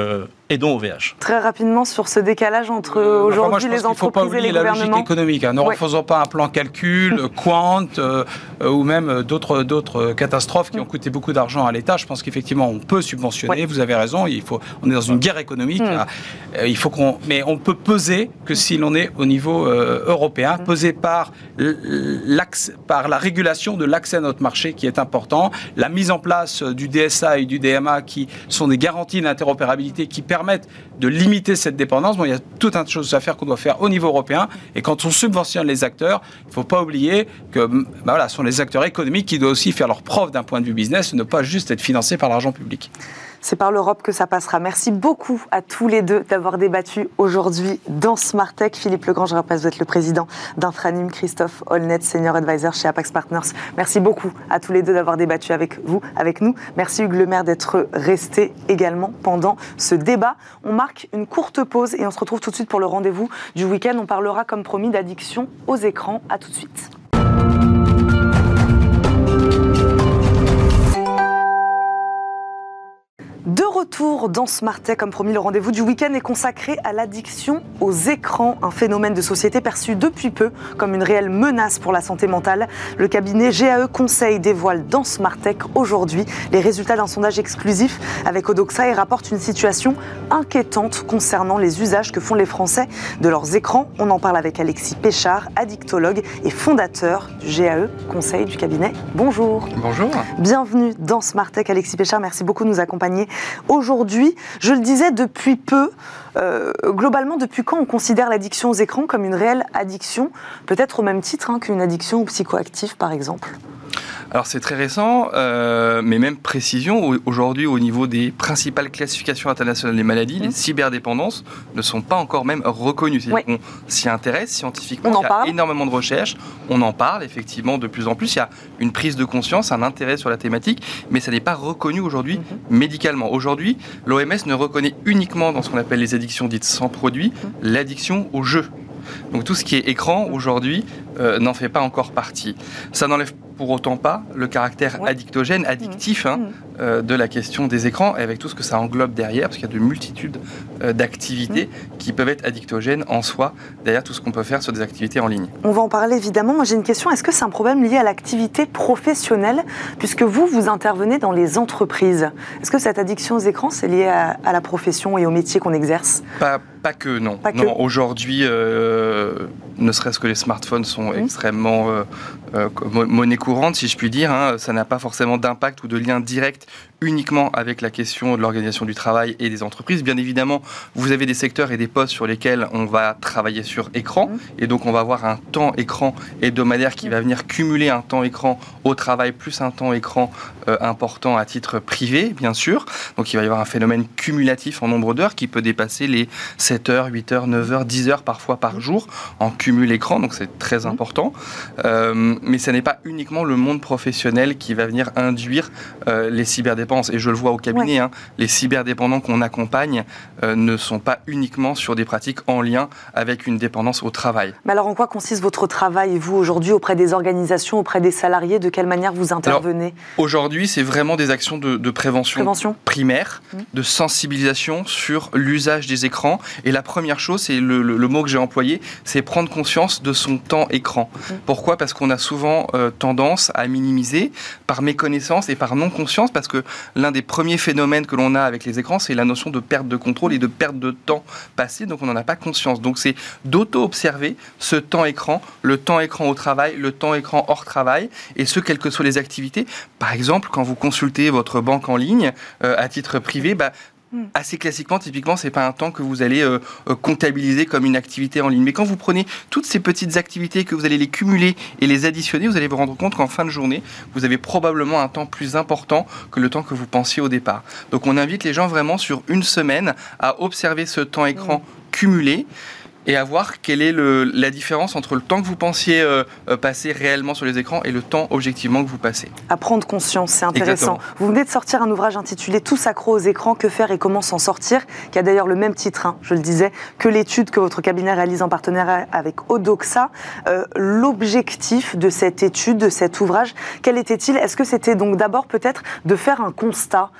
aidons OVH. Très rapidement sur ce décalage entre euh, aujourd'hui les entreprises faut pas oublier la logique économique. Hein. Ne refaisons pas un plan calcul, quant, euh, euh, ou même d'autres d'autres catastrophes qui ont coûté beaucoup d'argent à l'État. Je pense qu'effectivement, on peut subventionner. Vous avez raison. Il faut. On est dans une guerre économique. Hmm. il faut qu'on. Mais on peut peser que si l'on est au niveau européen, hmm. peser par l'axe, par la régulation de l'accès à notre marché qui est important, la mise en place du DSA et du DMA qui sont des garanties d'interopérabilité qui permettent de limiter cette dépendance. Bon, il y a tout un tas de choses à faire qu'on doit faire au niveau européen. Et quand on subventionne les acteurs, il ne faut pas oublier que bah ce sont les acteurs économiques qui doivent aussi faire leur preuve d'un point de vue business, ne pas juste être financés par l'argent public. C'est par l'Europe que ça passera. Merci beaucoup à tous les deux d'avoir débattu aujourd'hui dans Smart Tech. Philippe Legrand, je rappelle, vous êtes le président d'Intranim, Christophe Holnet, senior advisor chez Apax Partners. Merci beaucoup à tous les deux d'avoir débattu avec vous, avec nous. Merci Hugues Le Maire d'être resté également pendant ce débat. On marque une courte pause et on se retrouve tout de suite pour le rendez-vous du week-end. On parlera, comme promis, d'addiction aux écrans. À tout de suite. De retour dans Smart Tech, comme promis, le rendez-vous du week-end est consacré à l'addiction aux écrans, un phénomène de société perçu depuis peu comme une réelle menace pour la santé mentale. Le cabinet GAE Conseil dévoile dans Smart Tech aujourd'hui les résultats d'un sondage exclusif avec Odoxa et rapporte une situation inquiétante concernant les usages que font les Français de leurs écrans. On en parle avec Alexis Péchard, addictologue et fondateur du GAE Conseil du cabinet. Bonjour. Bonjour. Bienvenue dans Smart Tech, Alexis Péchard. Merci beaucoup de nous accompagner aujourd'hui. Je le disais depuis peu, euh, globalement, depuis quand on considère l'addiction aux écrans comme une réelle addiction, peut-être au même titre hein, qu'une addiction aux psychoactifs, par exemple? Alors c'est très récent, euh, mais même précision, aujourd'hui au niveau des principales classifications internationales des maladies, les mmh. cyberdépendances ne sont pas encore même reconnues. On s'y intéresse scientifiquement, on il y a énormément de recherches, on en parle effectivement de plus en plus, il y a une prise de conscience, un intérêt sur la thématique, mais ça n'est pas reconnu aujourd'hui mmh. médicalement. Aujourd'hui, l'OMS ne reconnaît uniquement dans ce qu'on appelle les addictions dites sans produit, mmh. l'addiction au jeu. Donc tout ce qui est écran aujourd'hui euh, n'en fait pas encore partie. Ça n'enlève pour autant pas le caractère addictogène, addictif hein, euh, de la question des écrans et avec tout ce que ça englobe derrière, parce qu'il y a de multitudes euh, d'activités Mmh. qui peuvent être addictogènes en soi, derrière tout ce qu'on peut faire sur des activités en ligne. On va en parler évidemment. Moi, j'ai une question. Est-ce que c'est un problème lié à l'activité professionnelle Puisque vous, vous intervenez dans les entreprises? Est-ce que cette addiction aux écrans, c'est lié à, à la profession et au métier qu'on exerce? Pas, pas que, non. Pas que. non Aujourd'hui, euh, ne serait-ce que les smartphones sont extrêmement mo- monnaie courante, si je puis dire. hein. Ça n'a pas forcément d'impact ou de lien direct uniquement avec la question de l'organisation du travail et des entreprises. Bien évidemment, vous avez des secteurs et des postes sur lesquels on va travailler sur écran, Mhm. et donc on va avoir un temps écran hebdomadaire qui va venir cumuler un temps écran au travail plus un temps écran euh, important à titre privé, bien sûr. Donc il va y avoir un phénomène cumulatif en nombre d'heures qui peut dépasser les 7 heures, 8 heures, 9 heures, 10 heures parfois par jour en cumul écran, donc c'est très important. Euh, mais ce n'est pas uniquement le monde professionnel qui va venir induire euh, les cyberdépendances. Et je le vois au cabinet, hein, les cyberdépendants qu'on accompagne euh, ne sont pas uniquement sur des pratiques en lien avec une dépendance au travail. Mais alors, en quoi consiste votre travail, vous, aujourd'hui, auprès des organisations, auprès des salariés? De quelle manière vous intervenez? Aujourd'hui, c'est vraiment des actions de, de prévention Prévention primaire, Mhm. de sensibilisation sur l'usage des écrans. Et la première chose, c'est le, le- le mot que j'ai employé, c'est prendre conscience de son temps écran. Mhm. Pourquoi? Parce qu'on a souvent euh, tendance à minimiser par méconnaissance et par non-conscience, parce que l'un des premiers phénomènes que l'on a avec les écrans, c'est la notion de perte de contrôle et de perte de temps passé, donc on n'en a pas conscience. Donc c'est d'auto-observer ce temps écran, le temps écran au travail, le temps écran hors travail, et ce, quelles que soient les activités. Par exemple, quand vous consultez votre banque en ligne euh, à titre privé, bah, Mm. assez classiquement, typiquement, c'est pas un temps que vous allez euh, euh, comptabiliser comme une activité en ligne. Mais quand vous prenez toutes ces petites activités, que vous allez les cumuler et les additionner, vous allez vous rendre compte qu'en fin de journée, vous avez probablement un temps plus important que le temps que vous pensiez au départ. Donc on invite les gens vraiment sur une semaine à observer ce temps écran cumulé et à voir quelle est le- la différence entre le temps que vous pensiez euh, euh, passer réellement sur les écrans et le temps objectivement que vous passez. À prendre conscience, c'est intéressant. Exactement. Vous venez de sortir un ouvrage intitulé Tous accros aux écrans, que faire et comment s'en sortir, qui a d'ailleurs le même titre, hein, je le disais, que l'étude que votre cabinet réalise en partenariat avec Odoxa. Euh, L'objectif de cette étude, de cet ouvrage, quel était-il? Est-ce que c'était donc d'abord peut-être de faire un constat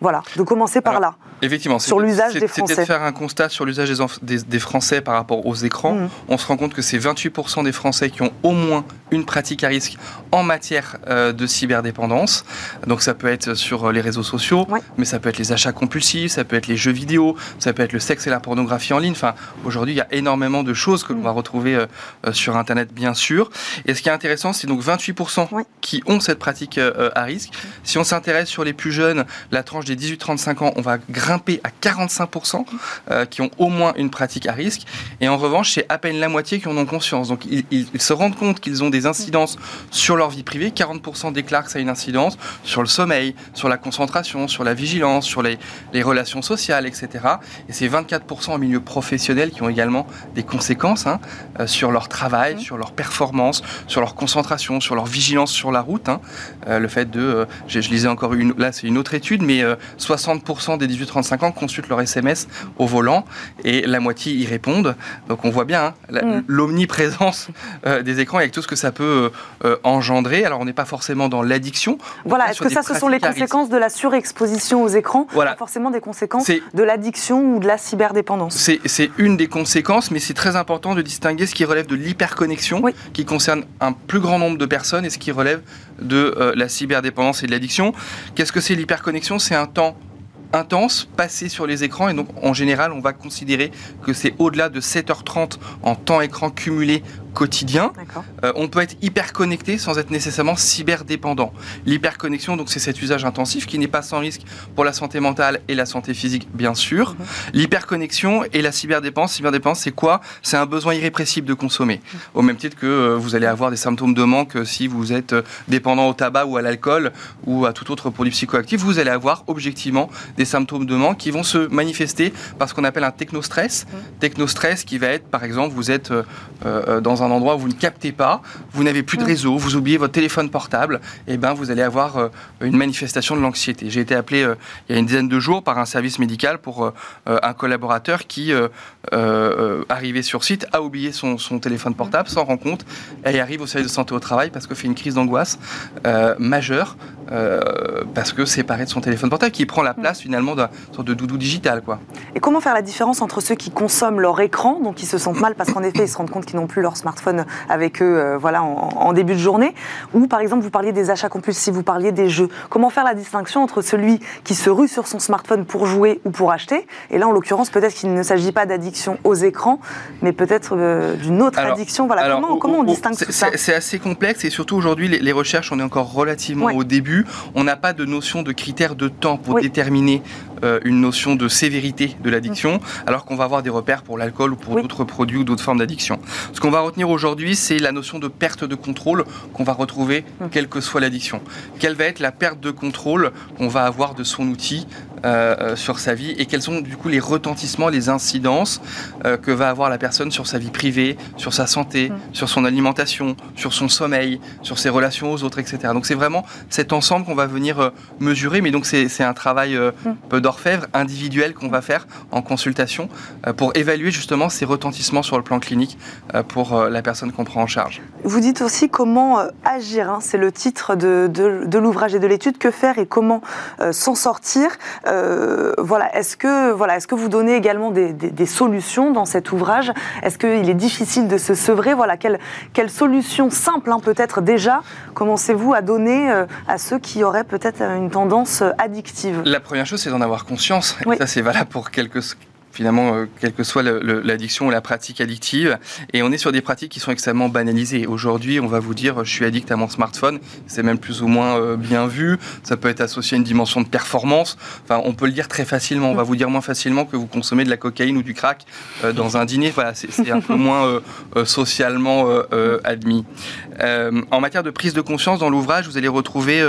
voilà, de commencer par Alors, là. Effectivement, Sur l'usage des C'était Français. de faire un constat sur l'usage des, enf- des- des Français par rapport aux écrans. Mhm. On se rend compte que c'est 28% des Français qui ont au moins une pratique à risque en matière euh, de cyberdépendance. Donc ça peut être sur euh, les réseaux sociaux, Ouais. mais ça peut être les achats compulsifs, ça peut être les jeux vidéo, ça peut être le sexe et la pornographie en ligne. Enfin, aujourd'hui, il y a énormément de choses que l'on Mhm. va retrouver euh, euh, sur Internet, bien sûr. Et ce qui est intéressant, c'est donc 28% Ouais. qui ont cette pratique à risque. Si on s'intéresse sur les plus jeunes, la tranche des 18-35 ans, on va grimper à 45% euh, qui ont au moins une pratique à risque. Et en revanche, c'est à peine la moitié qui en ont conscience. Donc ils, se rendent compte qu'ils ont des incidences sur leur vie privée. 40% déclarent que ça a une incidence sur le sommeil, sur la concentration, sur la vigilance, sur les, les relations sociales, etc. Et c'est 24% en milieu professionnel qui ont également des conséquences hein, euh, sur leur travail, sur leur performance, sur leur concentration, sur leur vigilance sur la route. hein. Euh, le fait de, euh, je, je lisais encore une, là c'est une autre étude, mais euh, 60% des 18-35 ans consultent leur SMS au volant et la moitié y répondent. Donc on voit bien hein, Mm. l'omniprésence euh, des écrans avec tout ce que ça peut euh, euh, engendrer. Alors on n'est pas forcément dans l'addiction. on Voilà, est est-ce que ça, ce sont les conséquences de la surexposition aux écrans? Voilà. pas forcément des conséquences de l'addiction ou de la cyberdépendance C'est c'est une des conséquences, mais c'est très important de distinguer ce qui relève de l'hyperconnexion, Oui. qui concerne un plus grand nombre de personnes, et ce qui relève de euh, la cyberdépendance et de l'addiction. Qu'est-ce que c'est l'hyperconnexion? C'est un temps intense passé sur les écrans, et donc en général, on va considérer que c'est au-delà de 7h30 en temps écran cumulé quotidien. Euh, on peut être hyper connecté sans être nécessairement cyberdépendant. L'hyperconnexion, donc c'est cet usage intensif qui n'est pas sans risque pour la santé mentale et la santé physique, bien sûr. L'hyperconnexion et la cyberdépendance. Cyberdépendance, c'est quoi? C'est un besoin irrépressible de consommer. Au même titre que euh, vous allez avoir des symptômes de manque euh, si vous êtes dépendant au tabac ou à l'alcool ou à tout autre produit psychoactif, vous allez avoir objectivement des symptômes de manque qui vont se manifester par ce qu'on appelle un technostress. Technostress qui va être, par exemple, vous êtes euh, dans dans un endroit où vous ne captez pas, vous n'avez plus de Mm. réseau, vous oubliez votre téléphone portable, et ben vous allez avoir euh, une manifestation de l'anxiété. J'ai été appelé euh, il y a une dizaine de jours par un service médical pour euh, un collaborateur qui, arrivé sur site, a oublié son, son téléphone portable, s'en rend compte, et arrive au service de santé au travail parce que fait une crise d'angoisse majeure, parce que séparé de son téléphone portable, qui prend la place finalement d'un sorte de doudou digital. Quoi. Et comment faire la différence entre ceux qui consomment leur écran, donc qui se sentent mal parce qu'en effet ils se rendent compte qu'ils n'ont plus leur smartphone avec eux euh, voilà, en, en début de journée, ou par exemple vous parliez des achats compulsifs, vous parliez des jeux. Comment faire la distinction entre celui qui se rue sur son smartphone pour jouer ou pour acheter, et là en l'occurrence peut-être qu'il ne s'agit pas d'addiction aux écrans, mais peut-être euh, d'une autre Alors- addiction. Voilà, Alors, comment, au- comment on distingue tout ça? c'est- C'est assez complexe et surtout aujourd'hui, les, les recherches, on est encore relativement Ouais. au début. On n'a pas de notion de critères de temps pour Oui. déterminer euh, une notion de sévérité de l'addiction, alors qu'on va avoir des repères pour l'alcool ou pour Oui. d'autres produits ou d'autres formes d'addiction. Ce qu'on va retenir aujourd'hui, c'est la notion de perte de contrôle qu'on va retrouver Mm. quelle que soit l'addiction. Quelle va être la perte de contrôle qu'on va avoir de son outil euh, euh, sur sa vie et quels sont du coup les retentissements, les incidences euh, que va avoir la personne sur sa vie privée, sur sa santé, Mm. sur son alimentation, sur son sommeil, sur ses relations aux autres, etc. Donc c'est vraiment cet ensemble qu'on va venir euh, mesurer, mais donc c'est un travail Mm. peu d'orfèvre individuel qu'on va faire en consultation pour évaluer justement ces retentissements sur le plan clinique pour la personne qu'on prend en charge. Vous dites aussi comment agir, hein, c'est le titre de, de- de l'ouvrage et de l'étude, que faire et comment s'en sortir. Euh, voilà, est-ce que, voilà, est-ce que vous donnez également des, des- des solutions dans cet ouvrage? Est-ce qu'il est difficile de se sevrer? Voilà, quelle, quelle solution simple hein, peut-être déjà commencez-vous à donner euh, à ceux qui auraient peut-être une tendance addictive? La première chose, c'est d'en avoir conscience. Et ça, c'est valable pour quelque finalement, euh, quelle que soit l'addiction ou la pratique addictive. Et on est sur des pratiques qui sont extrêmement banalisées. Aujourd'hui, on va vous dire, je suis addict à mon smartphone. C'est même plus ou moins euh, bien vu. Ça peut être associé à une dimension de performance. Enfin, on peut le dire très facilement. On va vous dire moins facilement que vous consommez de la cocaïne ou du crack euh, dans un dîner. Voilà, c'est un peu moins euh, socialement admis. En matière de prise de conscience, dans l'ouvrage, vous allez retrouver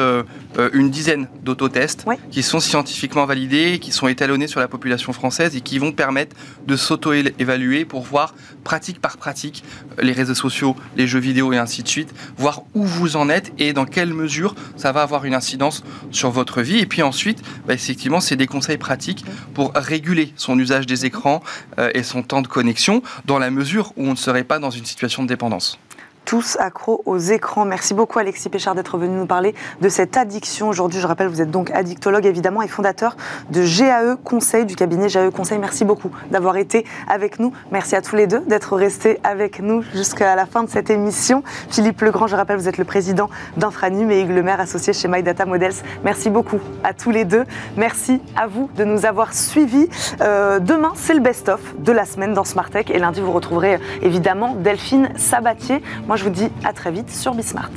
une dizaine d'autotests Oui. qui sont scientifiquement validés, qui sont étalonnés sur la population française et qui vont permettre de s'auto-évaluer pour voir pratique par pratique euh, les réseaux sociaux, les jeux vidéo et ainsi de suite, voir où vous en êtes et dans quelle mesure ça va avoir une incidence sur votre vie. Et puis ensuite, bah, effectivement, c'est des conseils pratiques pour réguler son usage des écrans euh, et son temps de connexion dans la mesure où on ne serait pas dans une situation de dépendance. Tous accros aux écrans. Merci beaucoup Alexis Péchard d'être venu nous parler de cette addiction. Aujourd'hui, je rappelle, vous êtes donc addictologue évidemment et fondateur de GAE Conseil, du cabinet GAE Conseil. Merci beaucoup d'avoir été avec nous. Merci à tous les deux d'être restés avec nous jusqu'à la fin de cette émission. Philippe Legrand, je rappelle, vous êtes le président d'Infranum et Hugues associé chez My Data Models. Merci beaucoup à tous les deux. Merci à vous de nous avoir suivis. Euh, demain, c'est le best-of de la semaine dans Smart Tech et lundi, vous retrouverez euh, évidemment Delphine Sabatier. Moi, je vous dis à très vite sur Bismart.